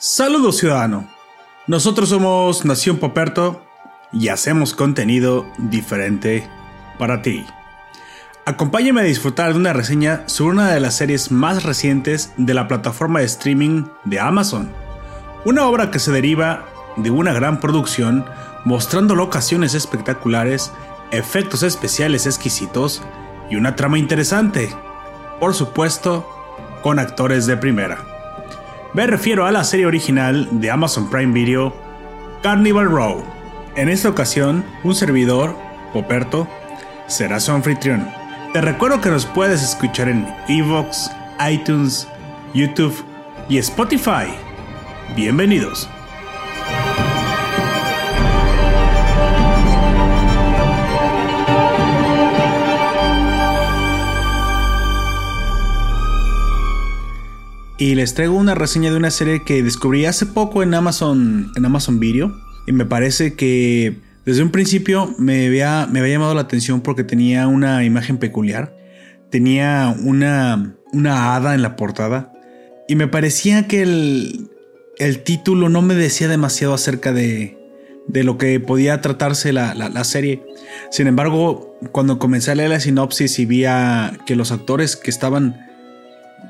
Saludos ciudadano. Nosotros somos Nación Poperto y hacemos contenido diferente para ti. Acompáñame a disfrutar de una reseña sobre una de las series más recientes de la plataforma de streaming de Amazon. Una obra que se deriva de una gran producción mostrando locaciones espectaculares, efectos especiales exquisitos y una trama interesante. Por supuesto, con actores de primera. Me refiero a la serie original de Amazon Prime Video, Carnival Row. En esta ocasión, un servidor, Poperto, será su anfitrión. Te recuerdo que nos puedes escuchar en Evox, iTunes, YouTube y Spotify. Bienvenidos. Y les traigo una reseña de una serie que descubrí hace poco en Amazon, en Amazon Video. Y me parece que desde un principio me había, me llamado la atención porque tenía una imagen peculiar. Tenía una, una hada en la portada. Y me parecía que el, el título no me decía demasiado acerca de, de lo que podía tratarse la, la, la, serie. Sin embargo, cuando comencé a leer la sinopsis y vi que los actores que estaban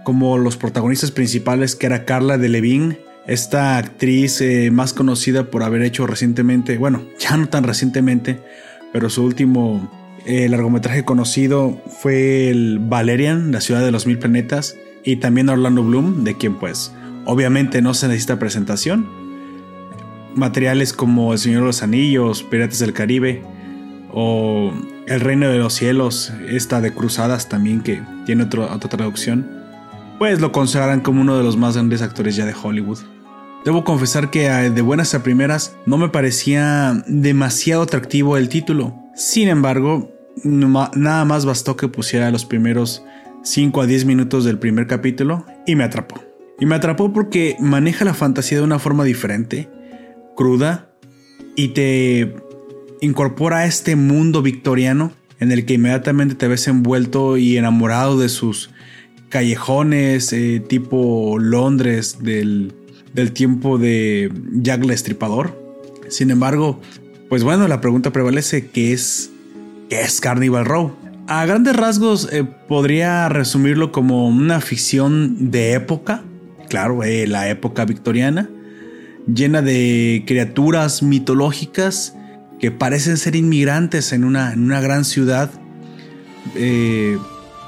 como los protagonistas principales, que era Carla de Levin, esta actriz eh, más conocida por haber hecho recientemente, bueno, ya no tan recientemente, pero su último eh, largometraje conocido fue el Valerian, la ciudad de los mil planetas, y también Orlando Bloom, de quien pues obviamente no se necesita presentación. Materiales como El Señor de los Anillos, Piratas del Caribe o El Reino de los Cielos, esta de Cruzadas también que tiene otra traducción pues lo consideran como uno de los más grandes actores ya de Hollywood. Debo confesar que eh, de buenas a primeras no me parecía demasiado atractivo el título. Sin embargo, nada más bastó que pusiera los primeros 5 a 10 minutos del primer capítulo y me atrapó. Y me atrapó porque maneja la fantasía de una forma diferente, cruda, y te incorpora a este mundo victoriano en el que inmediatamente te ves envuelto y enamorado de sus callejones eh, tipo Londres del, del tiempo de Jack el Estripador. Sin embargo, pues bueno, la pregunta prevalece, ¿qué es, qué es Carnival Row? A grandes rasgos eh, podría resumirlo como una ficción de época, claro, eh, la época victoriana, llena de criaturas mitológicas que parecen ser inmigrantes en una, en una gran ciudad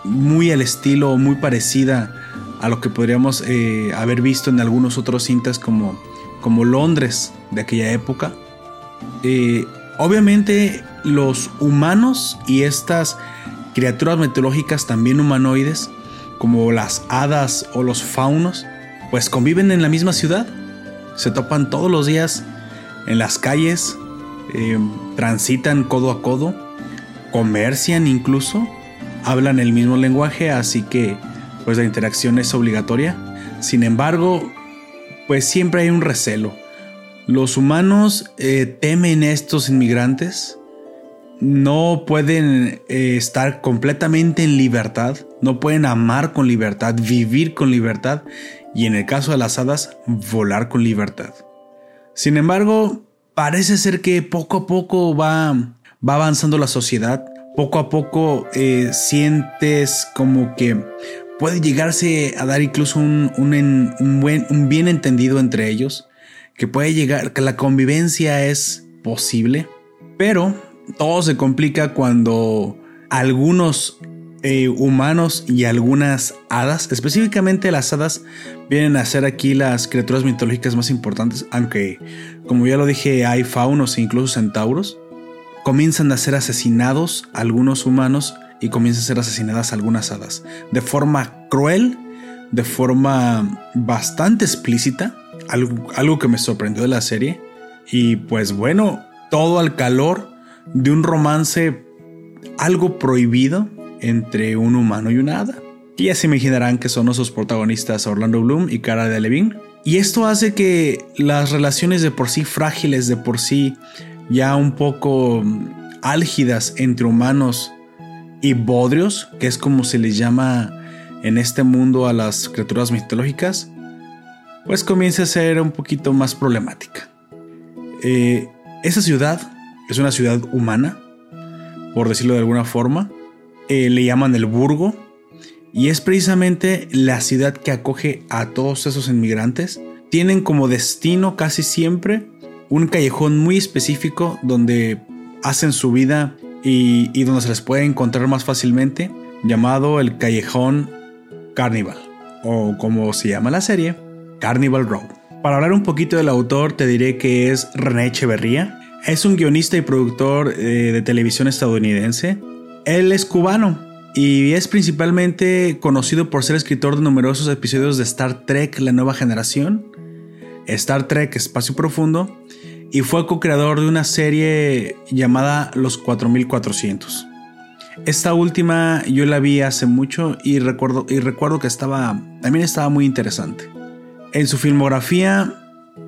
muy al estilo, muy parecida a lo que podríamos eh, haber visto en algunos otros cintas como, como Londres de aquella época. Eh, obviamente los humanos y estas criaturas mitológicas también humanoides, como las hadas o los faunos, pues conviven en la misma ciudad. Se topan todos los días en las calles, eh, transitan codo a codo, comercian incluso hablan el mismo lenguaje, así que pues la interacción es obligatoria. Sin embargo, pues siempre hay un recelo. Los humanos eh, temen estos inmigrantes, no pueden eh, estar completamente en libertad, no pueden amar con libertad, vivir con libertad y en el caso de las hadas, volar con libertad. Sin embargo, parece ser que poco a poco va, va avanzando la sociedad, poco a poco eh, sientes como que puede llegarse a dar incluso un, un, buen, un bien entendido entre ellos, que puede llegar, que la convivencia es posible, pero todo se complica cuando algunos eh, humanos y algunas hadas, específicamente las hadas, vienen a ser aquí las criaturas mitológicas más importantes, aunque como ya lo dije hay faunos e incluso centauros comienzan a ser asesinados algunos humanos y comienzan a ser asesinadas algunas hadas. De forma cruel, de forma bastante explícita, algo, algo que me sorprendió de la serie. Y pues bueno, todo al calor de un romance algo prohibido entre un humano y una hada. Y ya se imaginarán que son esos protagonistas Orlando Bloom y Cara de Levine. Y esto hace que las relaciones de por sí frágiles, de por sí ya un poco álgidas entre humanos y bodrios, que es como se les llama en este mundo a las criaturas mitológicas, pues comienza a ser un poquito más problemática. Eh, esa ciudad es una ciudad humana, por decirlo de alguna forma. Eh, le llaman el Burgo y es precisamente la ciudad que acoge a todos esos inmigrantes. Tienen como destino casi siempre un callejón muy específico donde hacen su vida y, y donde se les puede encontrar más fácilmente, llamado el callejón Carnival, o como se llama la serie, Carnival Road. Para hablar un poquito del autor, te diré que es René Echeverría. Es un guionista y productor eh, de televisión estadounidense. Él es cubano y es principalmente conocido por ser escritor de numerosos episodios de Star Trek La Nueva Generación, Star Trek Espacio Profundo y fue co-creador de una serie llamada Los 4400. Esta última yo la vi hace mucho y recuerdo, y recuerdo que estaba, también estaba muy interesante. En su filmografía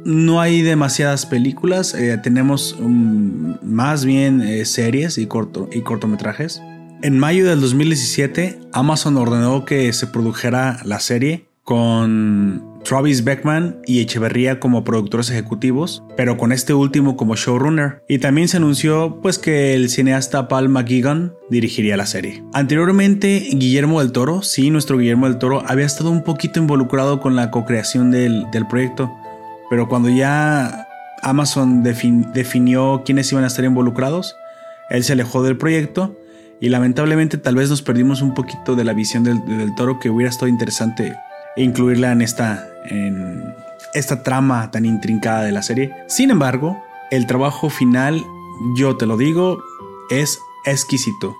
no hay demasiadas películas, eh, tenemos más bien eh, series y, corto, y cortometrajes. En mayo del 2017, Amazon ordenó que se produjera la serie con Travis Beckman y Echeverría como productores ejecutivos, pero con este último como showrunner. Y también se anunció pues que el cineasta Paul McGuigan dirigiría la serie. Anteriormente, Guillermo del Toro, sí, nuestro Guillermo del Toro, había estado un poquito involucrado con la co-creación del, proyecto, pero cuando ya Amazon definió quiénes iban a estar involucrados, él se alejó del proyecto y lamentablemente tal vez nos perdimos un poquito de la visión del, del Toro que hubiera estado interesante incluirla en esta, en esta trama tan intrincada de la serie. Sin embargo, el trabajo final, yo te lo digo, es exquisito.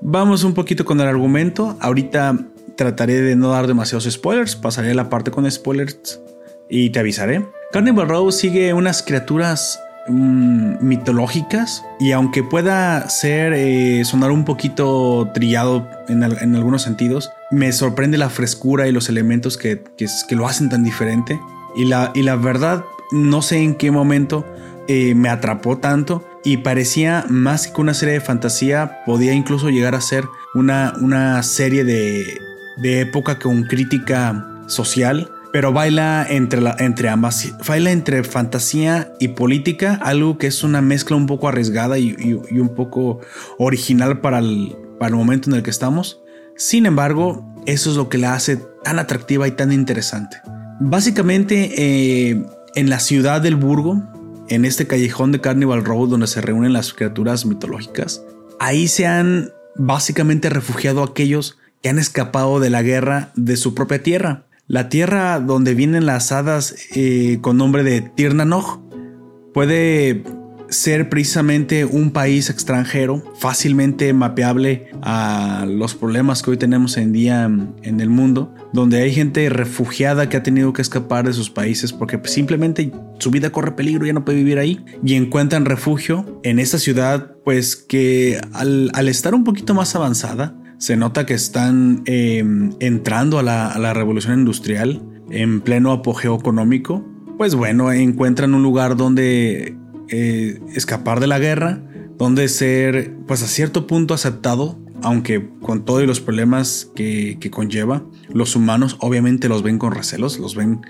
Vamos un poquito con el argumento. Ahorita trataré de no dar demasiados spoilers. Pasaré la parte con spoilers y te avisaré. Carnival Row sigue unas criaturas Mm, mitológicas y aunque pueda ser eh, sonar un poquito trillado en, algunos sentidos, me sorprende la frescura y los elementos que, que, lo hacen tan diferente. Y la, y la verdad no sé en qué momento eh, me atrapó tanto y parecía más que una serie de fantasía, podía incluso llegar a ser una, una serie de, de época con crítica social pero baila entre, entre ambas, baila entre fantasía y política, algo que es una mezcla un poco arriesgada y, un poco original para el, para el momento en el que estamos. Sin embargo, eso es lo que la hace tan atractiva y tan interesante. Básicamente, eh, en la ciudad del Burgo, en este callejón de Carnival Road donde se reúnen las criaturas mitológicas, ahí se han básicamente refugiado aquellos que han escapado de la guerra de su propia tierra. La tierra donde vienen las hadas eh, con nombre de Tirnanoch puede ser precisamente un país extranjero fácilmente mapeable a los problemas que hoy tenemos en día en el mundo, donde hay gente refugiada que ha tenido que escapar de sus países porque simplemente su vida corre peligro, ya no puede vivir ahí y encuentran refugio en esta ciudad, pues que al estar un poquito más avanzada, se nota que están em, entrando a la, revolución industrial en pleno apogeo económico. Pues bueno, encuentran un lugar donde eh, escapar de la guerra, donde ser, pues a cierto punto aceptado, aunque con todos los problemas que, que, conlleva, los humanos obviamente los ven con recelos, los ven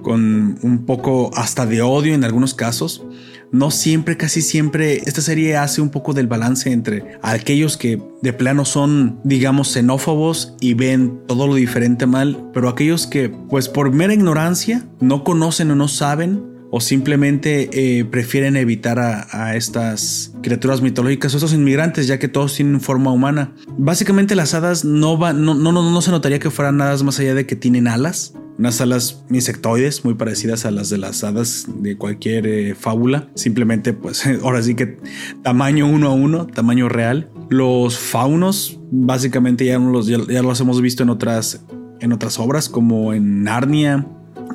con un poco hasta de odio en algunos casos, no siempre, casi siempre, esta serie hace un poco del balance entre aquellos que de plano son, digamos, xenófobos y ven todo lo diferente mal, pero aquellos que, pues por mera ignorancia, no conocen o no saben o simplemente eh, prefieren evitar a, estas criaturas mitológicas o estos inmigrantes, ya que todos tienen forma humana. Básicamente las hadas no, van, no, no, no, no se notaría que fueran hadas más allá de que tienen alas, unas alas insectoides muy parecidas a las de las hadas de cualquier eh, fábula. Simplemente, pues ahora sí que tamaño uno a uno, tamaño real. Los faunos, básicamente ya los, ya, los hemos visto en otras, en otras obras, como en Narnia,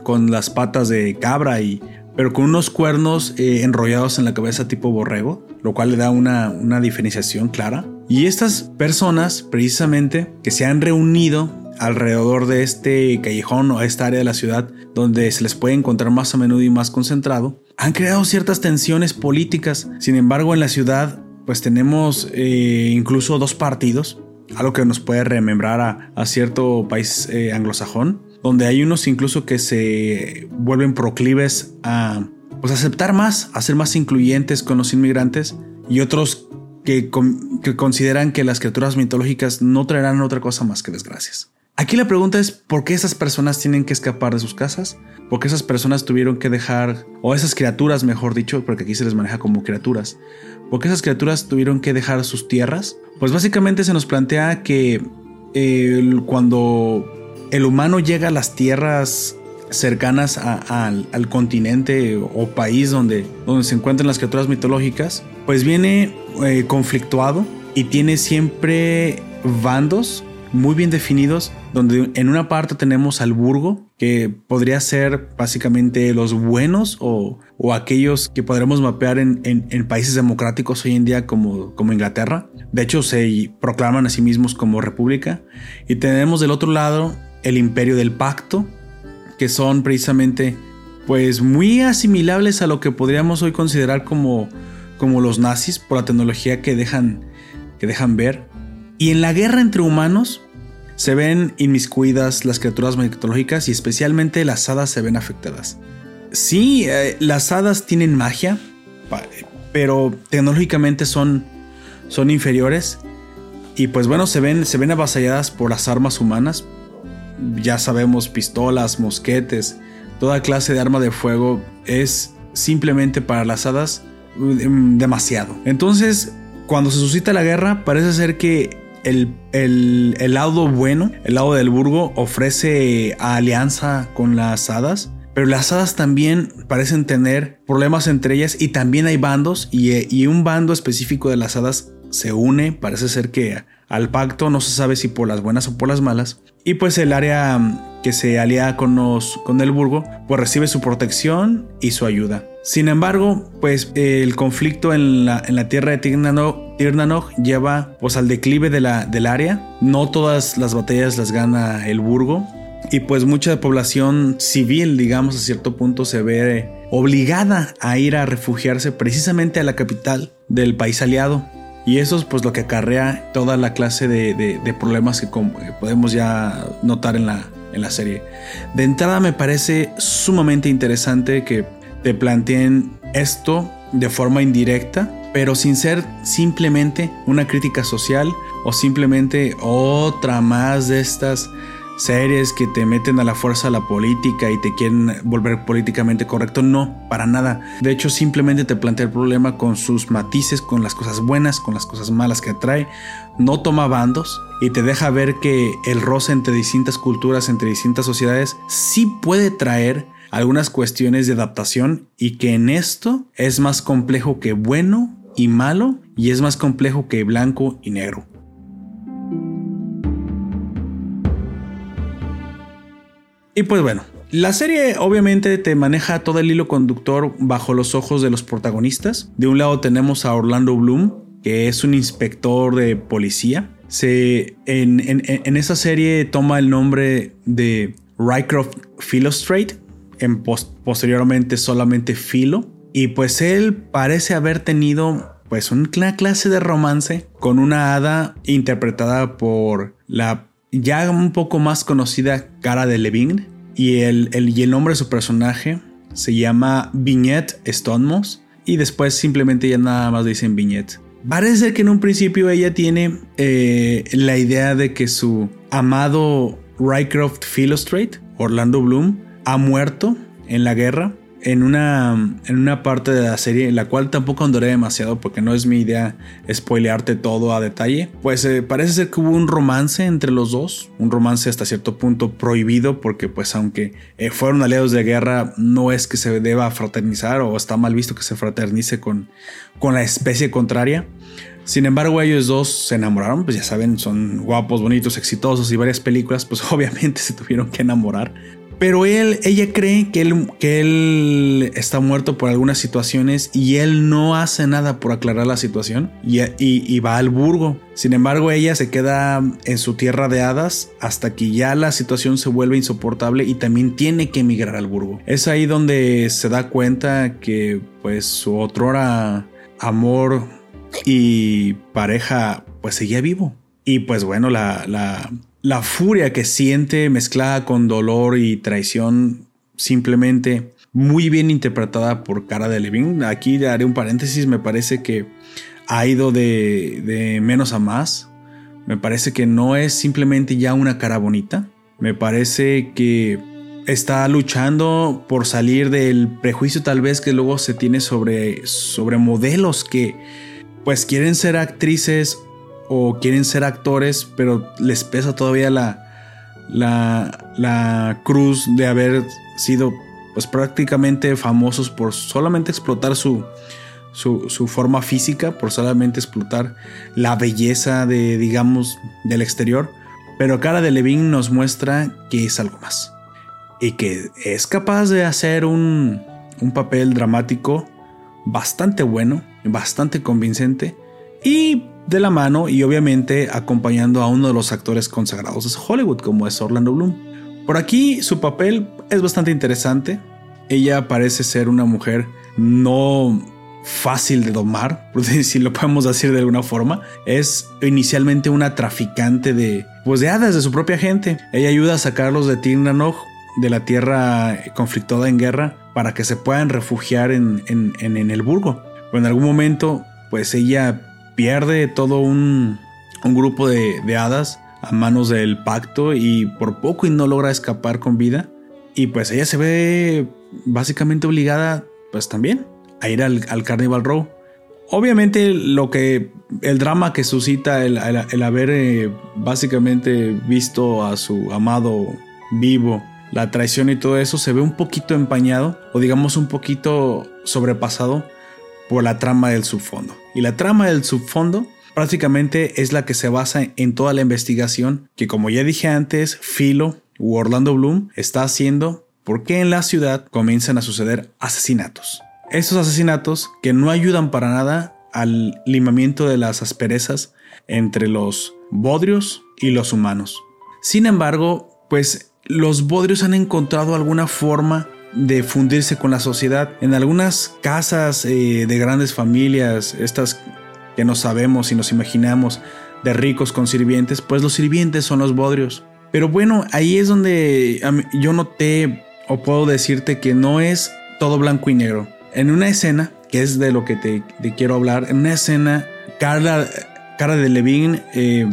con las patas de cabra y pero con unos cuernos eh, enrollados en la cabeza tipo borrego, lo cual le da una, una diferenciación clara. Y estas personas, precisamente, que se han reunido alrededor de este callejón o esta área de la ciudad donde se les puede encontrar más a menudo y más concentrado, han creado ciertas tensiones políticas. Sin embargo, en la ciudad pues tenemos eh, incluso dos partidos. algo que nos puede remembrar a, cierto país eh, anglosajón, donde hay unos incluso que se vuelven proclives a pues, aceptar más, a ser más incluyentes con los inmigrantes y otros que, que consideran que las criaturas mitológicas no traerán otra cosa más que desgracias. Aquí la pregunta es por qué esas personas tienen que escapar de sus casas, por qué esas personas tuvieron que dejar, o esas criaturas mejor dicho, porque aquí se les maneja como criaturas, por qué esas criaturas tuvieron que dejar sus tierras. Pues básicamente se nos plantea que cuando el humano llega a las tierras cercanas al, continente o país donde, donde se encuentran las criaturas mitológicas, pues viene eh, conflictuado y tiene siempre bandos muy bien definidos, donde en una parte tenemos al burgo, que podría ser básicamente los buenos o, aquellos que podremos mapear en, países democráticos hoy en día como, como Inglaterra. De hecho, se proclaman a sí mismos como república. Y tenemos del otro lado el imperio del pacto, que son precisamente pues muy asimilables a lo que podríamos hoy considerar como, como los nazis por la tecnología que dejan, que dejan ver. Y en la guerra entre humanos se ven inmiscuidas las criaturas mitológicas y especialmente las hadas se ven afectadas. Sí, eh, las hadas tienen magia, pero tecnológicamente son, son inferiores. Y pues bueno, se ven, se ven avasalladas por las armas humanas. Ya sabemos, pistolas, mosquetes, toda clase de arma de fuego es simplemente para las hadas mm, demasiado. Entonces, cuando se suscita la guerra, parece ser que el, el, lado bueno, el lado del burgo, ofrece alianza con las hadas. Pero las hadas también parecen tener problemas entre ellas y también hay bandos y, y un bando específico de las hadas se une, parece ser que al pacto, no se sabe si por las buenas o por las malas. Y pues el área que se alía con, con el Burgo, pues recibe su protección y su ayuda. Sin embargo, pues el conflicto en la, en la tierra de Tirnanoj, lleva pues al declive del área. No todas las batallas las gana el Burgo. Y pues mucha población civil, digamos, a cierto punto se ve obligada a ir a refugiarse precisamente a la capital del país aliado. Y eso es pues lo que acarrea toda la clase de, problemas que podemos ya notar en la, en la serie. De entrada me parece sumamente interesante que te planteen esto de forma indirecta, pero sin ser simplemente una crítica social o simplemente otra más de estas series que te meten a la fuerza la política y te quieren volver políticamente correcto. No, para nada. De hecho, simplemente te plantea el problema con sus matices, con las cosas buenas, con las cosas malas que atrae. No toma bandos y te deja ver que el roce entre distintas culturas, entre distintas sociedades, sí puede traer algunas cuestiones de adaptación y que en esto es más complejo que bueno y malo y es más complejo que blanco y negro. Y pues bueno, la serie obviamente te maneja todo el hilo conductor bajo los ojos de los protagonistas. De un lado tenemos a Orlando Bloom, que es un inspector de policía. Se, en, esa serie toma el nombre de Rycroft Philostrate, en posteriormente solamente Philo. Y pues él parece haber tenido pues una clase de romance con una hada interpretada por la ya un poco más conocida cara de Levine y el, y el nombre de su personaje se llama Vignette Stonemoss y después simplemente ya nada más dicen Vignette. Parece que en un principio ella tiene eh, la idea de que su amado Rycroft Philostrate, Orlando Bloom, ha muerto en la guerra en una, en una parte de la serie, en la cual tampoco andoré demasiado porque no es mi idea spoilearte todo a detalle, pues eh, parece ser que hubo un romance entre los dos, un romance hasta cierto punto prohibido porque pues aunque eh, fueron aliados de guerra, no es que se deba fraternizar o está mal visto que se fraternice con, con la especie contraria. Sin embargo, ellos dos se enamoraron, pues ya saben, son guapos, bonitos, exitosos y varias películas, pues obviamente se tuvieron que enamorar. Pero él, ella cree que él, que él está muerto por algunas situaciones y él no hace nada por aclarar la situación y, va al burgo. Sin embargo, ella se queda en su tierra de hadas hasta que ya la situación se vuelve insoportable y también tiene que emigrar al burgo. Es ahí donde se da cuenta que pues su otrora amor y pareja pues seguía vivo Y pues bueno, la, la furia que siente mezclada con dolor y traición simplemente muy bien interpretada por Cara de Levin. Aquí haré un paréntesis, me parece que ha ido de, de, menos a más. Me parece que no es simplemente ya una cara bonita. Me parece que está luchando por salir del prejuicio tal vez que luego se tiene sobre, sobre modelos que pues quieren ser actrices o quieren ser actores, pero les pesa todavía la, la, la cruz de haber sido pues prácticamente famosos por solamente explotar su, su, su, forma física, por solamente explotar la belleza de, digamos, del exterior. Pero Cara de Levine nos muestra que es algo más. Y que es capaz de hacer un, un papel dramático bastante bueno, bastante convincente. Y de la mano y obviamente acompañando a uno de los actores consagrados de Hollywood como es Orlando Bloom. Por aquí su papel es bastante interesante. Ella parece ser una mujer no fácil de domar, si lo podemos decir de alguna forma. Es inicialmente una traficante de, pues de hadas de su propia gente. Ella ayuda a sacarlos de Tirnanoj, de la tierra conflictada en guerra, para que se puedan refugiar en, en el burgo. Pero en algún momento, pues ella pierde todo un, un grupo de, de, hadas a manos del pacto y por poco y no logra escapar con vida. Y pues ella se ve básicamente obligada, pues también, a ir al, al Carnival Row. Obviamente lo que el drama que suscita el, el, haber eh, básicamente visto a su amado vivo, la traición y todo eso se ve un poquito empañado o digamos un poquito sobrepasado por la trama del subfondo. Y la trama del subfondo prácticamente es la que se basa en toda la investigación que como ya dije antes, Philo u Orlando Bloom está haciendo porque en la ciudad comienzan a suceder asesinatos. Estos asesinatos que no ayudan para nada al limamiento de las asperezas entre los bodrios y los humanos. Sin embargo, pues los bodrios han encontrado alguna forma de fundirse con la sociedad. En algunas casas eh, de grandes familias, estas que no sabemos y nos imaginamos de ricos con sirvientes, pues los sirvientes son los bodrios. Pero bueno, ahí es donde yo noté o puedo decirte que no es todo blanco y negro. En una escena, que es de lo que te, quiero hablar, en una escena, Carla, Cara de Levine eh,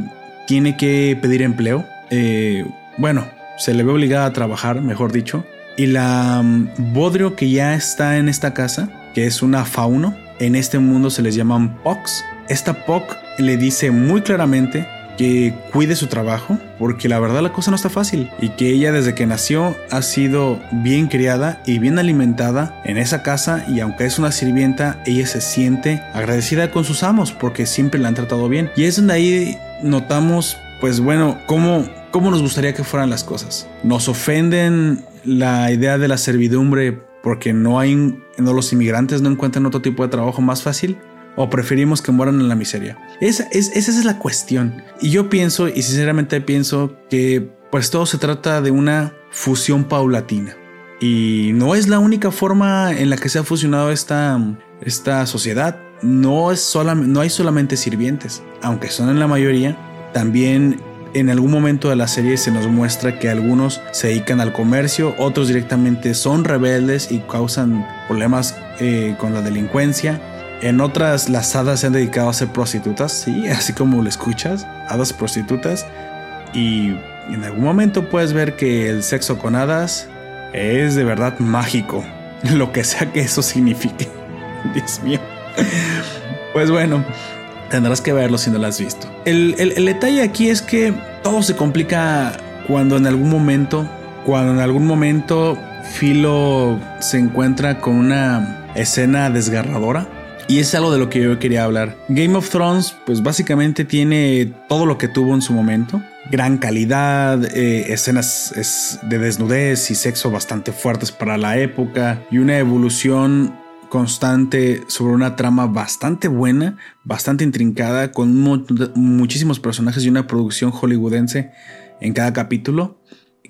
tiene que pedir empleo. Eh, bueno, se le ve obligada a trabajar, mejor dicho. Y la mm, bodrio que ya está en esta casa, que es una fauno, en este mundo se les llaman Pox. Esta Poc le dice muy claramente que cuide su trabajo, porque la verdad la cosa no está fácil y que ella desde que nació ha sido bien criada y bien alimentada en esa casa y aunque es una sirvienta, ella se siente agradecida con sus amos porque siempre la han tratado bien. Y es donde ahí notamos, pues bueno, cómo, cómo nos gustaría que fueran las cosas. Nos ofenden la idea de la servidumbre porque no hay no los inmigrantes no encuentran otro tipo de trabajo más fácil o preferimos que mueran en la miseria. Esa es, esa es la cuestión. Y yo pienso y sinceramente pienso que pues todo se trata de una fusión paulatina. Y no es la única forma en la que se ha fusionado esta, esta sociedad. No, es no hay solamente sirvientes, aunque son en la mayoría. También en algún momento de la serie se nos muestra que algunos se dedican al comercio, otros directamente son rebeldes y causan problemas eh, con la delincuencia. En otras, las hadas se han dedicado a ser prostitutas, sí, así como lo escuchas, hadas prostitutas. Y en algún momento puedes ver que el sexo con hadas es de verdad mágico, lo que sea que eso signifique. Dios mío. Pues bueno, Tendrás que verlo si no lo has visto. El, detalle aquí es que todo se complica cuando en algún momento, cuando en algún momento Philo se encuentra con una escena desgarradora. Y es algo de lo que yo quería hablar. Game of Thrones, pues básicamente tiene todo lo que tuvo en su momento. Gran calidad, eh, escenas de desnudez y sexo bastante fuertes para la época y una evolución constante sobre una trama bastante buena, bastante intrincada, con muchísimos personajes y una producción hollywoodense en cada capítulo.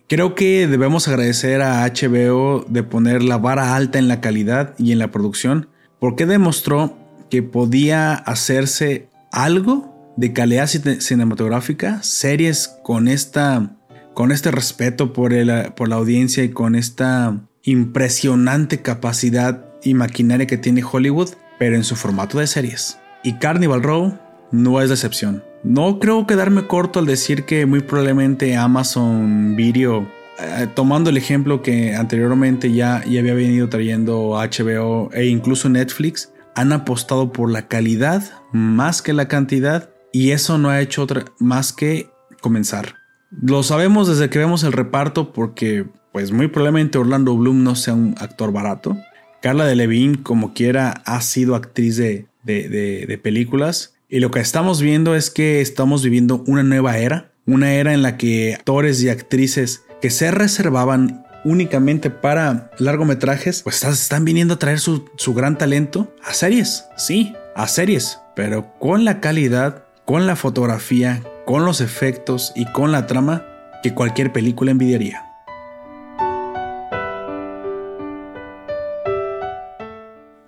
Creo que debemos agradecer a HBO de poner la vara alta en la calidad y en la producción, porque demostró que podía hacerse algo de calidad cinematográfica, series con esta con este respeto por, por la audiencia y con esta impresionante capacidad y maquinaria que tiene Hollywood, pero en su formato de series. Y Carnival Row no es excepción. No creo quedarme corto al decir que muy probablemente Amazon Video, eh, tomando el ejemplo que anteriormente ya, ya había venido trayendo HBO e incluso Netflix, han apostado por la calidad más que la cantidad y eso no ha hecho más que comenzar. Lo sabemos desde que vemos el reparto porque pues muy probablemente Orlando Bloom no sea un actor barato. Carla Delevingne como quiera ha sido actriz de, de películas y lo que estamos viendo es que estamos viviendo una nueva era, una era en la que actores y actrices que se reservaban únicamente para largometrajes, pues están viniendo a traer su, su gran talento a series, sí, a series, pero con la calidad, con la fotografía, con los efectos y con la trama que cualquier película envidiaría.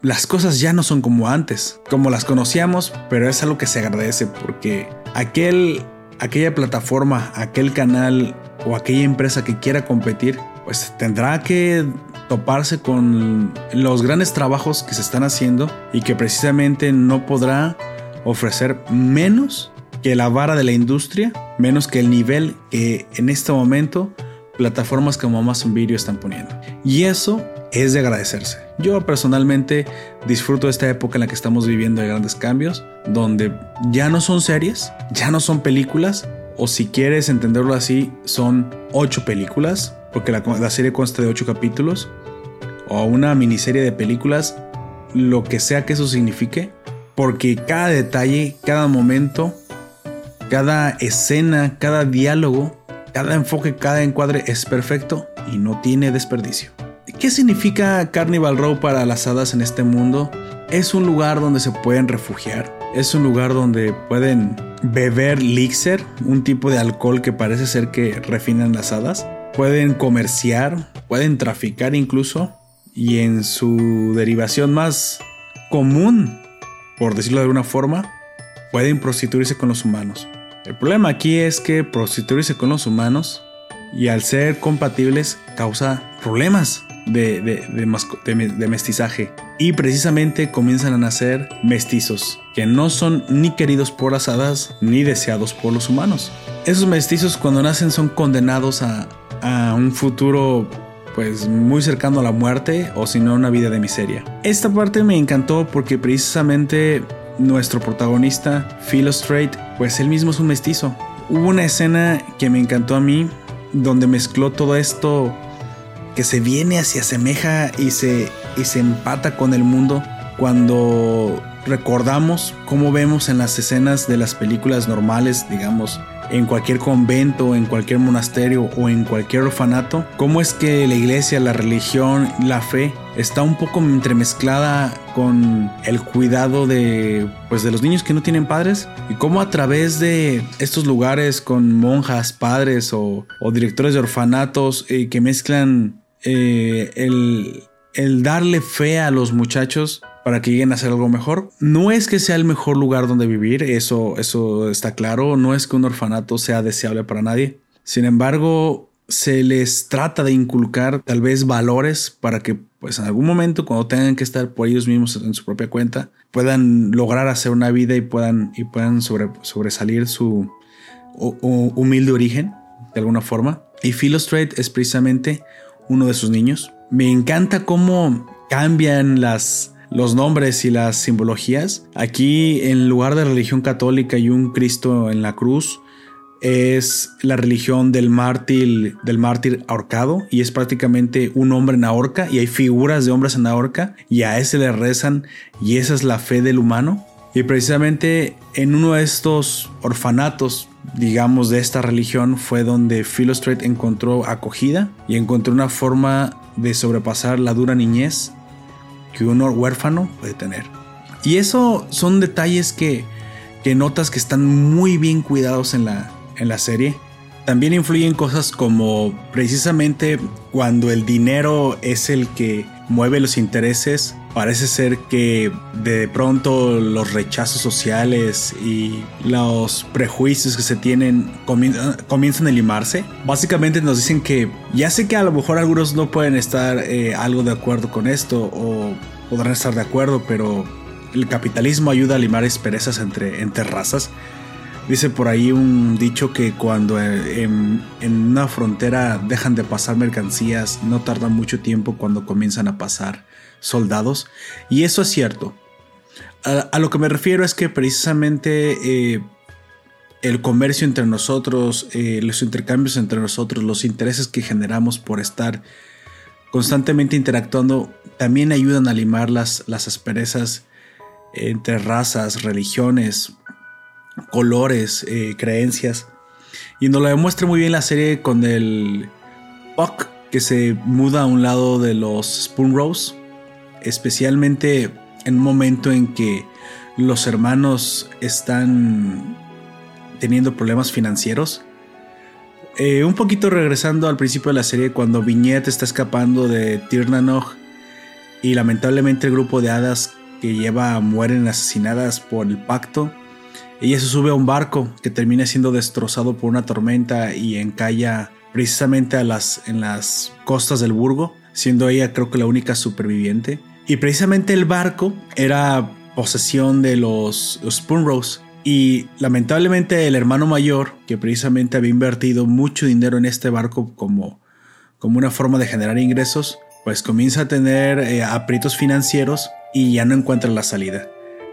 Las cosas ya no son como antes, como las conocíamos, pero es algo que se agradece porque aquel, aquella plataforma, aquel canal o aquella empresa que quiera competir, pues tendrá que toparse con los grandes trabajos que se están haciendo y que precisamente no podrá ofrecer menos que la vara de la industria, menos que el nivel que en este momento plataformas como Amazon Video están poniendo. Y eso es de agradecerse. Yo personalmente disfruto esta época en la que estamos viviendo de grandes cambios, donde ya no son series, ya no son películas, o si quieres entenderlo así, son ocho películas, porque la, serie consta de ocho capítulos, o una miniserie de películas, lo que sea que eso signifique, porque cada detalle, cada momento, cada escena, cada diálogo, cada enfoque, cada encuadre es perfecto y no tiene desperdicio. ¿Qué significa Carnival Row para las hadas en este mundo? Es un lugar donde se pueden refugiar. Es un lugar donde pueden beber Lixer, un tipo de alcohol que parece ser que refinan las hadas. Pueden comerciar, pueden traficar incluso. Y en su derivación más común, por decirlo de alguna forma, pueden prostituirse con los humanos. El problema aquí es que prostituirse con los humanos y al ser compatibles causa problemas de, de, mestizaje. Y precisamente comienzan a nacer mestizos, que no son ni queridos por las hadas ni deseados por los humanos. Esos mestizos cuando nacen son condenados a, a un futuro pues muy cercano a la muerte o si no una vida de miseria. Esta parte me encantó porque precisamente nuestro protagonista, Phil Strait, pues él mismo es un mestizo. Hubo una escena que me encantó a mí donde mezcló todo esto que se viene, se asemeja y se, y se empata con el mundo cuando recordamos cómo vemos en las escenas de las películas normales, digamos, en cualquier convento, en cualquier monasterio o en cualquier orfanato, cómo es que la iglesia, la religión, la fe está un poco entremezclada con el cuidado de pues de los niños que no tienen padres y cómo a través de estos lugares con monjas, padres o, directores de orfanatos eh, que mezclan eh, el, darle fe a los muchachos para que lleguen a hacer algo mejor. No es que sea el mejor lugar donde vivir, eso, eso está claro, no es que un orfanato sea deseable para nadie. Sin embargo, se les trata de inculcar tal vez valores para que pues en algún momento cuando tengan que estar por ellos mismos en su propia cuenta puedan lograr hacer una vida y puedan, y puedan sobresalir su humilde origen de alguna forma. Y Philo es precisamente uno de sus niños. Me encanta cómo cambian las, los nombres y las simbologías. Aquí en lugar de religión católica y un Cristo en la cruz, es la religión del mártir, del mártir ahorcado y es prácticamente un hombre en la horca y hay figuras de hombres en la horca y a ese le rezan y esa es la fe del humano. Y precisamente en uno de estos orfanatos, digamos, de esta religión fue donde Philostrate encontró acogida y encontró una forma de sobrepasar la dura niñez que un huérfano puede tener. Y eso son detalles que, que notas que están muy bien cuidados en la, en la serie. También influyen cosas como precisamente cuando el dinero es el que mueve los intereses, parece ser que de pronto los rechazos sociales y los prejuicios que se tienen comienzan a limarse. Básicamente nos dicen que ya sé que a lo mejor algunos no pueden estar eh, algo de acuerdo con esto o podrán estar de acuerdo, pero el capitalismo ayuda a limar asperezas entre, entre razas. Dice por ahí un dicho que cuando eh, en, una frontera dejan de pasar mercancías, no tarda mucho tiempo cuando comienzan a pasar soldados. Y eso es cierto. A, lo que me refiero es que precisamente eh, el comercio entre nosotros, eh, los intercambios entre nosotros, los intereses que generamos por estar constantemente interactuando, también ayudan a limar las, las asperezas entre razas, religiones, colores, eh, creencias. Y nos lo demuestra muy bien la serie con el Puck que se muda a un lado de los Spoon Rose, especialmente en un momento en que los hermanos están teniendo problemas financieros. Eh, un poquito regresando al principio de la serie, cuando Viñette está escapando de Tirnanoj y lamentablemente el grupo de hadas que lleva mueren asesinadas por el pacto ella se sube a un barco que termina siendo destrozado por una tormenta y encalla precisamente a las, en las costas del Burgo, siendo ella creo que la única superviviente. Y precisamente el barco era posesión de los, Spoon Rose. Y lamentablemente el hermano mayor, que precisamente había invertido mucho dinero en este barco como, como una forma de generar ingresos, pues comienza a tener eh, aprietos financieros y ya no encuentra la salida.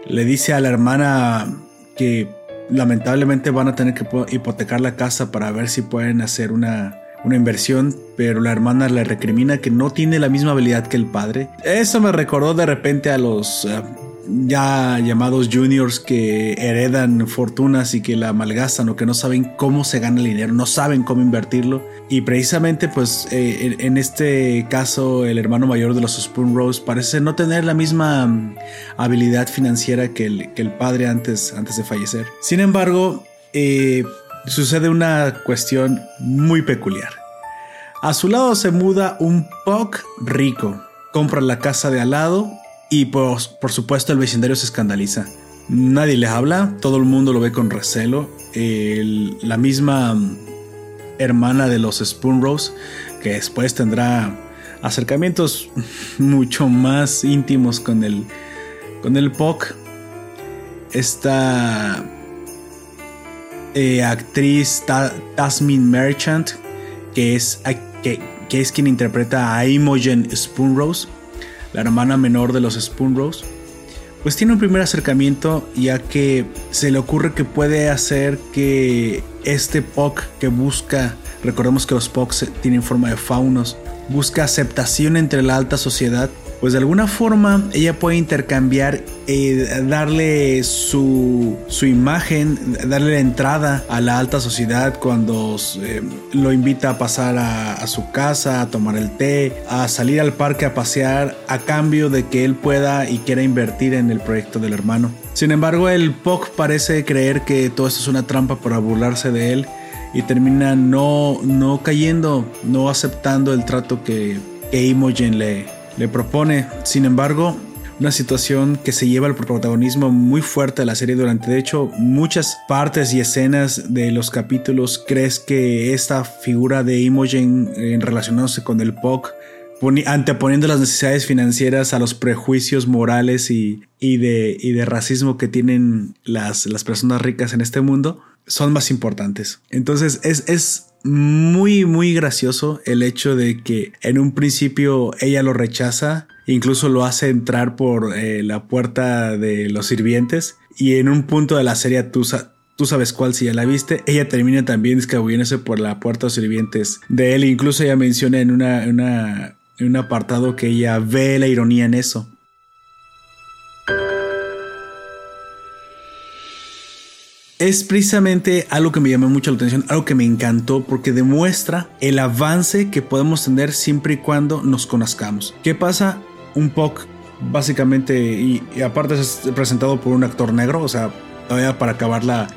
Le dice a la hermana que lamentablemente van a tener que hipotecar la casa para ver si pueden hacer una, una inversión, pero la hermana le recrimina que no tiene la misma habilidad que el padre. Eso me recordó de repente a los eh, ya llamados juniors que heredan fortunas y que la malgastan o que no saben cómo se gana el dinero, no saben cómo invertirlo. Y precisamente pues eh, en, este caso el hermano mayor de los Spoon Rose parece no tener la misma mm, habilidad financiera que el, que el padre antes, antes de fallecer. Sin embargo, eh, sucede una cuestión muy peculiar. A su lado se muda un Puck rico. Compra la casa de al lado y pues, por supuesto el vecindario se escandaliza. Nadie le habla, todo el mundo lo ve con recelo. la misma hermana de los Spoon Rose, que después tendrá acercamientos mucho más íntimos con el, con el POC. Esta eh, actriz Tasmin Merchant, que es, que, es quien interpreta a Imogen Spoon Rose la hermana menor de los Spoon Rose, pues tiene un primer acercamiento ya que se le ocurre que puede hacer que este Puck que busca, recordemos que los Pucks tienen forma de faunos, busca aceptación entre la alta sociedad pues de alguna forma ella puede intercambiar, eh, darle su, su, imagen, darle la entrada a la alta sociedad cuando eh, lo invita a pasar a, su casa, a tomar el té, a salir al parque a pasear, a cambio de que él pueda y quiera invertir en el proyecto del hermano. Sin embargo, el POC parece creer que todo esto es una trampa para burlarse de él y termina no, no cayendo, no aceptando el trato que, que Imogen le, le propone. Sin embargo, una situación que se lleva el protagonismo muy fuerte de la serie durante de hecho muchas partes y escenas de los capítulos crees que esta figura de Imogen en relacionándose con el POC anteponiendo las necesidades financieras a los prejuicios morales y, de, de, racismo que tienen las, las, personas ricas en este mundo son más importantes. Entonces es, es muy, muy gracioso el hecho de que en un principio ella lo rechaza, incluso lo hace entrar por eh, la puerta de los sirvientes y en un punto de la serie tú, tú sabes cuál si ya la viste, ella termina también escabulléndose por la puerta de los sirvientes de él, incluso ella menciona en, una, en un apartado que ella ve la ironía en eso. Es precisamente algo que me llamó mucho la atención, algo que me encantó porque demuestra el avance que podemos tener siempre y cuando nos conozcamos. ¿Qué pasa? Un POC básicamente y, aparte es presentado por un actor negro, o sea, todavía para acabarla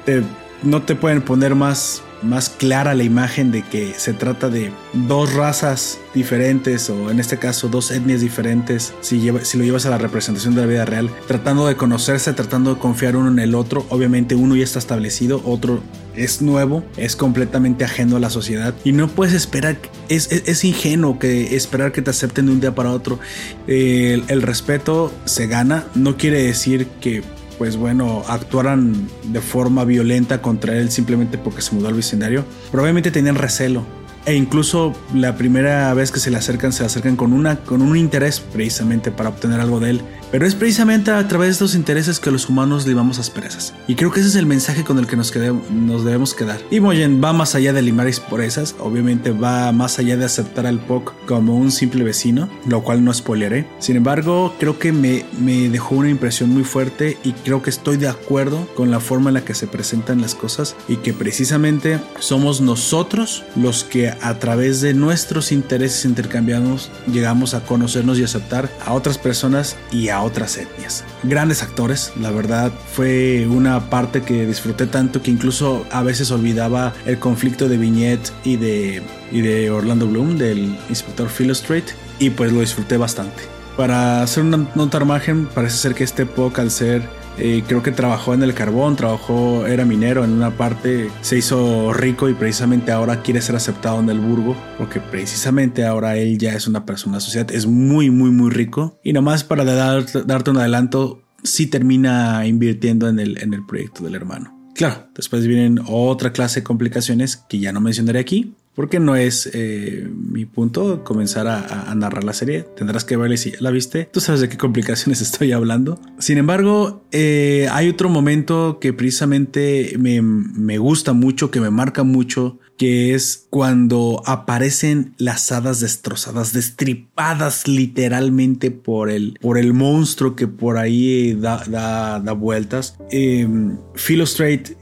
no te pueden poner más más clara la imagen de que se trata de dos razas diferentes o en este caso dos etnias diferentes si, si lo llevas a la representación de la vida real tratando de conocerse tratando de confiar uno en el otro. Obviamente uno ya está establecido otro es nuevo es completamente ajeno a la sociedad y no puedes esperar es, es, ingenuo que esperar que te acepten de un día para otro. El respeto se gana no quiere decir que pues bueno, actuaran de forma violenta contra él simplemente porque se mudó al vecindario. Probablemente tenían recelo e incluso la primera vez que se le acercan, se le acercan con, una, con un interés precisamente para obtener algo de él. Pero es precisamente a través de estos intereses que los humanos a asperezas. Y creo que ese es el mensaje con el que nos, nos debemos quedar. Y Moyen va más allá de limar asperezas, obviamente va más allá de aceptar al Puck como un simple vecino, lo cual no spoileré. Sin embargo, creo que me, me dejó una impresión muy fuerte y creo que estoy de acuerdo con la forma en la que se presentan las cosas y que precisamente somos nosotros los que a través de nuestros intereses intercambiados llegamos a conocernos y aceptar a otras personas y a otras etnias. Grandes actores, la verdad fue una parte que disfruté tanto que incluso a veces olvidaba el conflicto de Vignette y de, y de Orlando Bloom, del inspector Philostrait, y pues lo disfruté bastante. Para hacer una nota margen, parece ser que este POC al ser eh, creo que trabajó en el carbón, trabajó, era minero en una parte, se hizo rico y precisamente ahora quiere ser aceptado en el burgo, porque precisamente ahora él ya es una persona de sociedad, es muy, muy, muy rico. Y nomás para darte un adelanto, sí termina invirtiendo en el, en el proyecto del hermano. Claro, después vienen otra clase de complicaciones que ya no mencionaré aquí, porque no es eh, mi punto comenzar a, narrar la serie. Tendrás que verla si la viste. Tú sabes de qué complicaciones estoy hablando. Sin embargo, eh, hay otro momento que precisamente me, me gusta mucho, que me marca mucho que es cuando aparecen las hadas destrozadas, destripadas literalmente por el, por el monstruo que por ahí da, da, vueltas. Eh,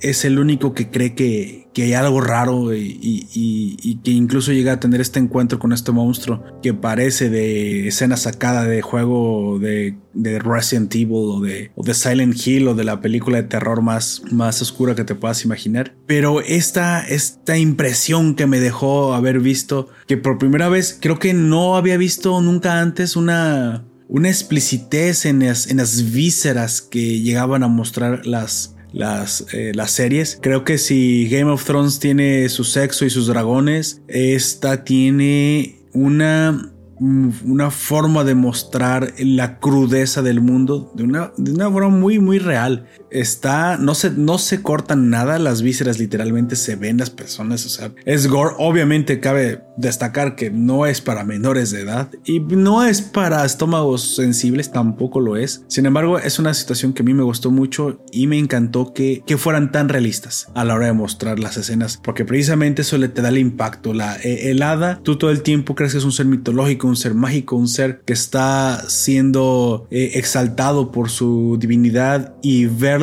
es el único que cree que, que hay algo raro y, que incluso llega a tener este encuentro con este monstruo que parece de escena sacada de juego de, Resident Evil o de, Silent Hill o de la película de terror más, más oscura que te puedas imaginar. Pero esta, esta impresión que me dejó haber visto, que por primera vez creo que no había visto nunca antes una, una explicitez en las, en las vísceras que llegaban a mostrar las, las, eh, las series. Creo que si Game of Thrones tiene su sexo y sus dragones, esta tiene una una forma de mostrar la crudeza del mundo de una, de una forma muy muy real está, no se, no se cortan nada, las vísceras literalmente se ven las personas, o sea, es gore, obviamente cabe destacar que no es para menores de edad y no es para estómagos sensibles, tampoco lo es, sin embargo es una situación que a mí me gustó mucho y me encantó que, que fueran tan realistas a la hora de mostrar las escenas, porque precisamente eso le te da el impacto, la eh, helada, tú todo el tiempo crees que es un ser mitológico, un ser mágico, un ser que está siendo eh, exaltado por su divinidad y ver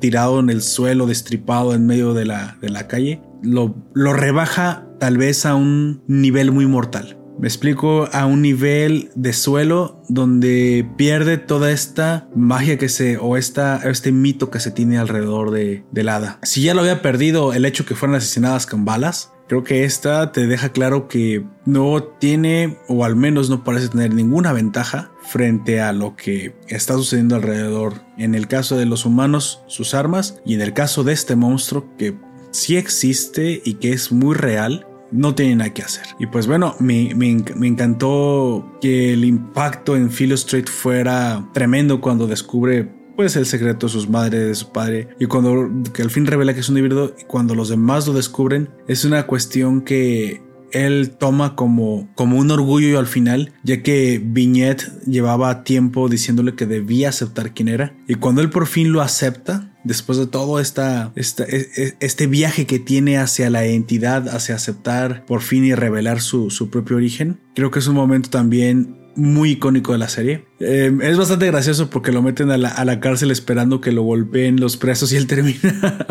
tirado en el suelo, destripado en medio de la, de la calle, lo, lo rebaja tal vez a un nivel muy mortal. Me explico a un nivel de suelo donde pierde toda esta magia que se o esta, este mito que se tiene alrededor de, del hada. Si ya lo había perdido el hecho que fueran asesinadas con balas, Creo que esta te deja claro que no tiene, o al menos no parece tener ninguna ventaja frente a lo que está sucediendo alrededor. En el caso de los humanos, sus armas, y en el caso de este monstruo que sí existe y que es muy real, no tiene nada que hacer. Y pues bueno, me, me, encantó que el impacto en Philo Street fuera tremendo cuando descubre pues el secreto de sus madres, de su padre, y cuando que al fin revela que es un híbrido, y cuando los demás lo descubren, es una cuestión que él toma como, como un orgullo al final, ya que Vignette llevaba tiempo diciéndole que debía aceptar quién era, y cuando él por fin lo acepta, después de todo esta, e, e, este viaje que tiene hacia la entidad, hacia aceptar por fin y revelar su, su propio origen, creo que es un momento también muy icónico de la serie. Eh, es bastante gracioso porque lo meten a la, cárcel esperando que lo golpeen los presos y él termina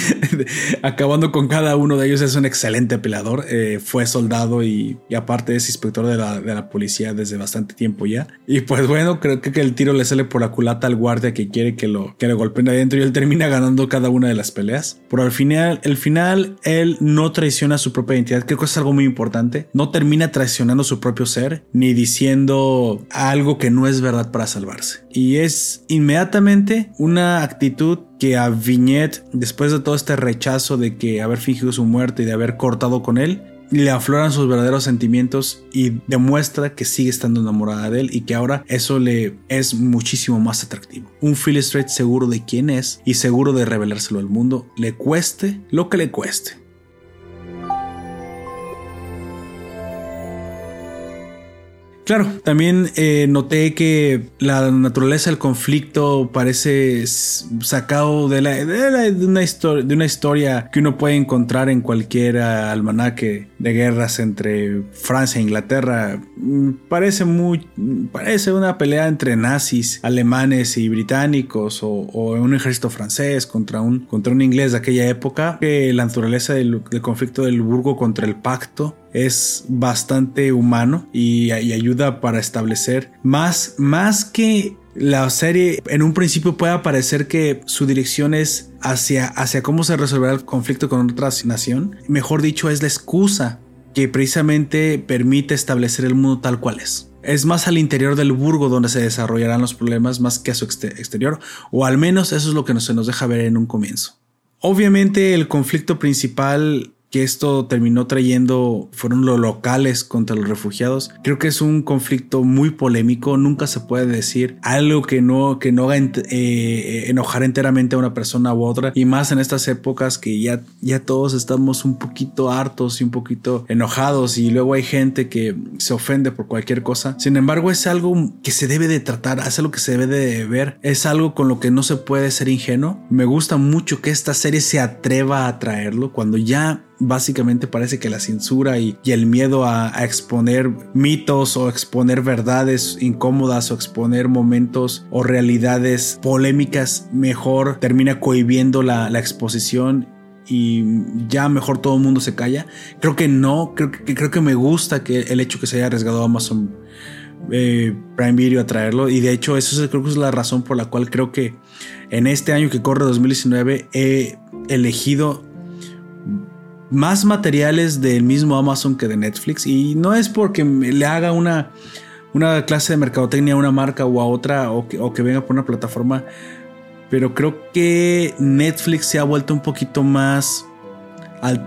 acabando con cada uno de ellos. Es un excelente peleador. Eh, fue soldado y, aparte es inspector de la, policía desde bastante tiempo ya. Y pues bueno, creo que, el tiro le sale por la culata al guardia que quiere que lo, que lo golpeen adentro y él termina ganando cada una de las peleas. Pero al final, el final, él no traiciona su propia identidad. Creo que es algo muy importante. No termina traicionando su propio ser ni diciendo algo que no es verdad para salvarse. Y es inmediatamente una actitud que a Viñet, después de todo este rechazo de que haber fingido su muerte y de haber cortado con él, le afloran sus verdaderos sentimientos y demuestra que sigue estando enamorada de él y que ahora eso le es muchísimo más atractivo. Un Phil Strait seguro de quién es y seguro de revelárselo al mundo, le cueste lo que le cueste. Claro, también eh, noté que la naturaleza del conflicto parece sacado de, la, de, una historia, que uno puede encontrar en cualquier almanaque de guerras entre Francia e Inglaterra. Mm, parece muy, parece una pelea entre nazis, alemanes y británicos o, un ejército francés contra un, contra un inglés de aquella época. Que la naturaleza del conflicto del Burgo contra el Pacto es bastante humano y, ayuda para establecer más, más que la serie en un principio puede parecer que su dirección es hacia, hacia cómo se resolverá el conflicto con otra nación. Mejor dicho, es la excusa que precisamente permite establecer el mundo tal cual es. Es más al interior del burgo donde se desarrollarán los problemas más que a su exterior, o al menos eso es lo que se nos deja ver en un comienzo. Obviamente el conflicto principal que esto terminó trayendo fueron los locales contra los refugiados. Creo que es un conflicto muy polémico. Nunca se puede decir algo que no, que no haga eh, enojar enteramente a una persona u otra. Y más en estas épocas que ya, ya todos estamos un poquito hartos y un poquito enojados. Y luego hay gente que se ofende por cualquier cosa. Sin embargo, es algo que se debe de tratar, es algo que se debe de ver. Es algo con lo que no se puede ser ingenuo. Me gusta mucho que esta serie se atreva a traerlo cuando ya básicamente parece que la censura y, el miedo a, exponer mitos o exponer verdades incómodas o exponer momentos o realidades polémicas mejor termina cohibiendo la, exposición y ya mejor todo el mundo se calla. Creo que no, creo que, creo que me gusta que el hecho que se haya arriesgado Amazon eh, Prime Video a traerlo y de hecho eso creo que es la razón por la cual creo que en este año que corre 2019 he elegido más materiales del mismo Amazon que de Netflix. Y no es porque le haga una, una clase de mercadotecnia a una marca o a otra o que, venga por una plataforma. Pero creo que Netflix se ha vuelto un poquito más...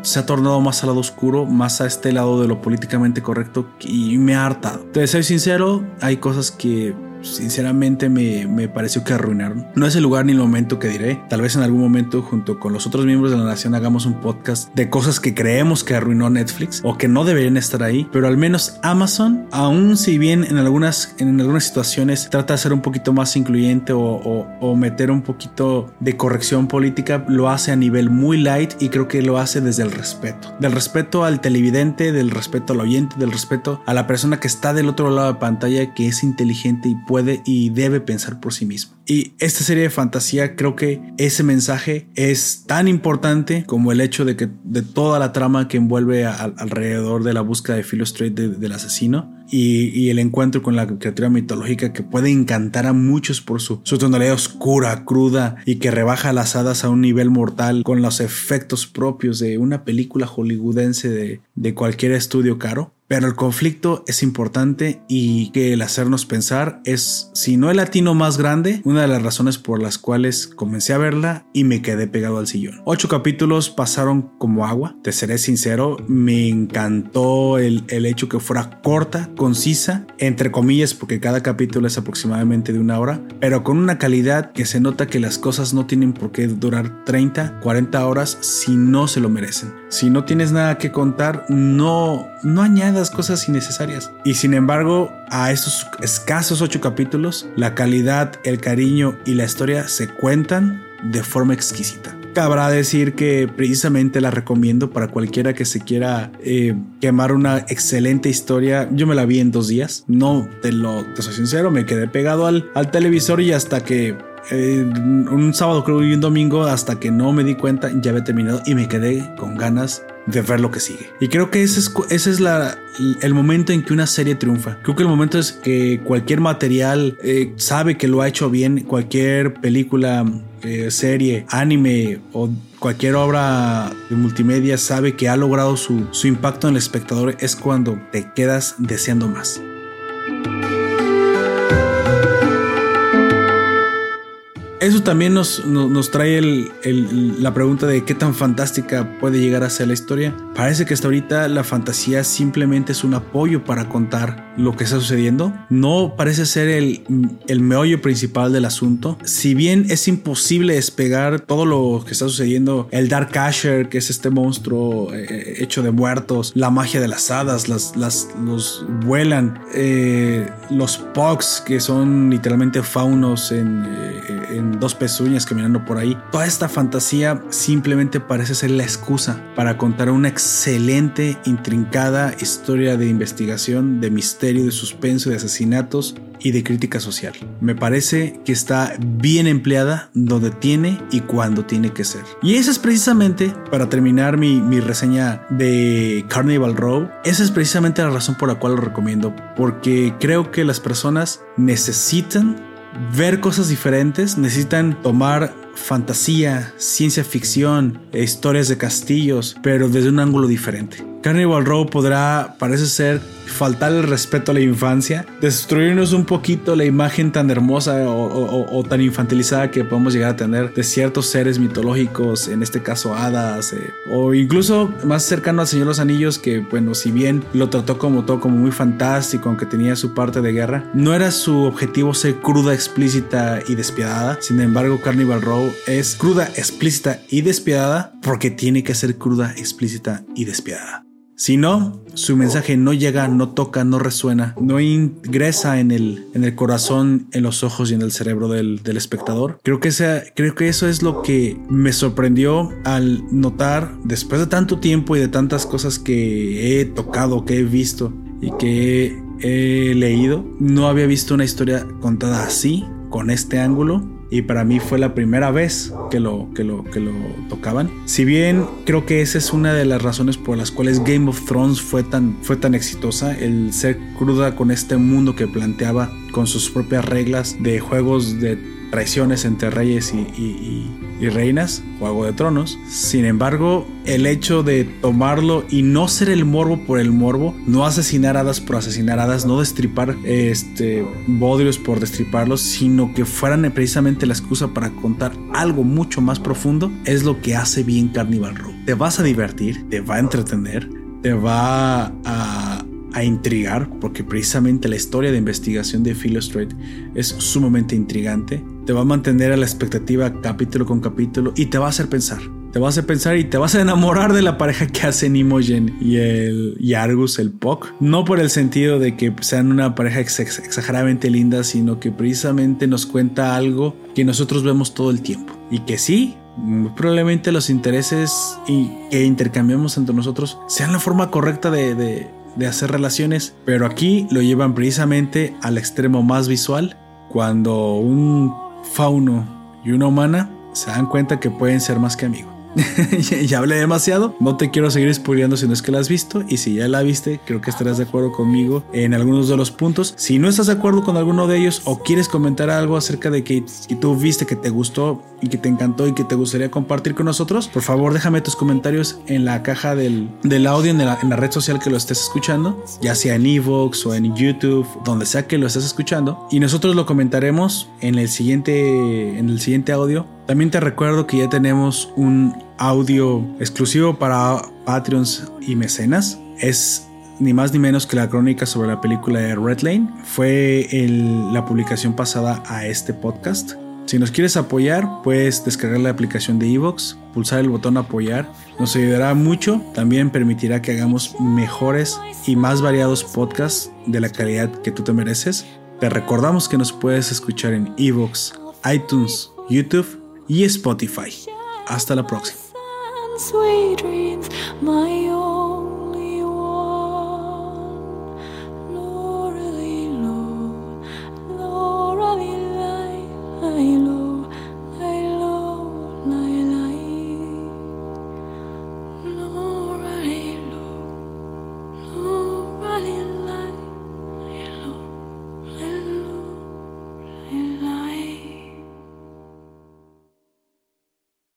se ha tornado más al lado oscuro, más a este lado de lo políticamente correcto y me ha hartado. Te soy sincero, hay cosas que sinceramente me, me, pareció que arruinaron. No es el lugar ni el momento que diré. Tal vez en algún momento junto con los otros miembros de la nación hagamos un podcast de cosas que creemos que arruinó Netflix o que no deberían estar ahí. Pero al menos Amazon, aun si bien en algunas, en algunas situaciones trata de ser un poquito más incluyente o, o, o meter un poquito de corrección política, lo hace a nivel muy light y creo que lo hace desde el respeto. Del respeto al televidente, del respeto al oyente, del respeto a la persona que está del otro lado de pantalla que es inteligente y puede puede y debe pensar por sí mismo. Y esta serie de fantasía creo que ese mensaje es tan importante como el hecho de que de toda la trama que envuelve alrededor de la búsqueda de Philo Strait del asesino y, el encuentro con la criatura mitológica que puede encantar a muchos por su, tonalidad oscura, cruda y que rebaja las hadas a un nivel mortal con los efectos propios de una película hollywoodense de, de cualquier estudio caro. Pero el conflicto es importante y que el hacernos pensar es, si no el latino más grande, una de las razones por las cuales comencé a verla y me quedé pegado al sillón. Ocho capítulos pasaron como agua, te seré sincero, me encantó el, el hecho que fuera corta, concisa, entre comillas, porque cada capítulo es aproximadamente de una hora, pero con una calidad que se nota que las cosas no tienen por qué durar 30, 40 horas si no se lo merecen. Si no tienes nada que contar, no, no añades cosas innecesarias. Y sin embargo, a estos escasos ocho capítulos, la calidad, el cariño y la historia se cuentan de forma exquisita. Cabrá decir que precisamente la recomiendo para cualquiera que se quiera eh, quemar una excelente historia. Yo me la vi en dos días. No, te lo te soy sincero, me quedé pegado al, al televisor y hasta que eh, un sábado creo y un domingo hasta que no me di cuenta ya había terminado y me quedé con ganas de ver lo que sigue. Y creo que ese es, ese es el momento en que una serie triunfa. Creo que el momento es que cualquier material eh, sabe que lo ha hecho bien, cualquier película, eh, serie, anime o cualquier obra de multimedia sabe que ha logrado su, su impacto en el espectador, es cuando te quedas deseando más. Eso también nos, nos, trae la pregunta de qué tan fantástica puede llegar a ser la historia. Parece que hasta ahorita la fantasía simplemente es un apoyo para contar lo que está sucediendo. No parece ser el, el meollo principal del asunto. Si bien es imposible despegar todo lo que está sucediendo, el Dark Asher, que es este monstruo eh, hecho de muertos, la magia de las hadas, las, las, los vuelan, eh, los Pogs, que son literalmente faunos en, eh, dos pezuñas caminando por ahí. Toda esta fantasía simplemente parece ser la excusa para contar una excelente, intrincada historia de investigación, de misterio, de suspenso, de asesinatos y de crítica social. Me parece que está bien empleada donde tiene y cuando tiene que ser. Y esa es precisamente, para terminar mi, mi reseña de Carnival Row, esa es precisamente la razón por la cual lo recomiendo, porque creo que las personas necesitan ver cosas diferentes, necesitan tomar fantasía, ciencia ficción, historias de castillos, pero desde un ángulo diferente. Carnival Row podrá, parece ser, faltar el respeto a la infancia, destruirnos un poquito la imagen tan hermosa o, tan infantilizada que podemos llegar a tener de ciertos seres mitológicos, en este caso hadas, eh, o incluso más cercano al Señor de los Anillos, que bueno, si bien lo trató como todo como muy fantástico, aunque tenía su parte de guerra, no era su objetivo ser cruda, explícita y despiadada. Sin embargo, Carnival Row es cruda, explícita y despiadada porque tiene que ser cruda, explícita y despiadada. Si no, su mensaje no llega, no toca, no resuena, no ingresa en el, en el corazón, en los ojos y en el cerebro del, espectador. Creo que, creo que eso es lo que me sorprendió al notar, después de tanto tiempo y de tantas cosas que he tocado, que he visto y que he leído, no había visto una historia contada así, con este ángulo y para mí fue la primera vez que lo, que lo, que lo tocaban. Si bien creo que esa es una de las razones por las cuales Game of Thrones fue tan, fue tan exitosa, el ser cruda con este mundo que planteaba con sus propias reglas de juegos de traiciones entre reyes y, reinas, Juego de Tronos. Sin embargo, el hecho de tomarlo y no ser el morbo por el morbo, no asesinar hadas por asesinar hadas, no destripar este, bodrios por destriparlos, sino que fueran precisamente la excusa para contar algo mucho más profundo, es lo que hace bien Carnival Row. Te vas a divertir, te va a entretener, te va a a intrigar, porque precisamente la historia de investigación de Philo Strait es sumamente intrigante. Te va a mantener a la expectativa capítulo con capítulo y te va a hacer pensar. Te va a hacer pensar y te vas a enamorar de la pareja que hacen Imogen y el y Argus, el Puck. No por el sentido de que sean una pareja exageradamente linda, sino que precisamente nos cuenta algo que nosotros vemos todo el tiempo. Y que sí, probablemente los intereses y que intercambiamos entre nosotros sean la forma correcta de, de hacer relaciones, pero aquí lo llevan precisamente al extremo más visual, cuando un fauno y una humana se dan cuenta que pueden ser más que amigos. ya hablé demasiado. No te quiero seguir spoileando si no es que la has visto. Y si ya la viste, creo que estarás de acuerdo conmigo en algunos de los puntos. Si no estás de acuerdo con alguno de ellos o quieres comentar algo acerca de que, tú viste que te gustó y que te encantó y que te gustaría compartir con nosotros, por favor déjame tus comentarios en la caja del, audio en la, en la, red social que lo estés escuchando, ya sea en Evox o en YouTube, donde sea que lo estés escuchando. Y nosotros lo comentaremos en el siguiente, en el siguiente audio. También te recuerdo que ya tenemos un audio exclusivo para Patreons y mecenas. Es ni más ni menos que la crónica sobre la película de Red Lane. Fue la publicación pasada a este podcast. Si nos quieres apoyar, puedes descargar la aplicación de Evox, pulsar el botón apoyar. Nos ayudará mucho. También permitirá que hagamos mejores y más variados podcasts de la calidad que tú te mereces. Te recordamos que nos puedes escuchar en Evox, iTunes, YouTube y Spotify. Hasta la próxima.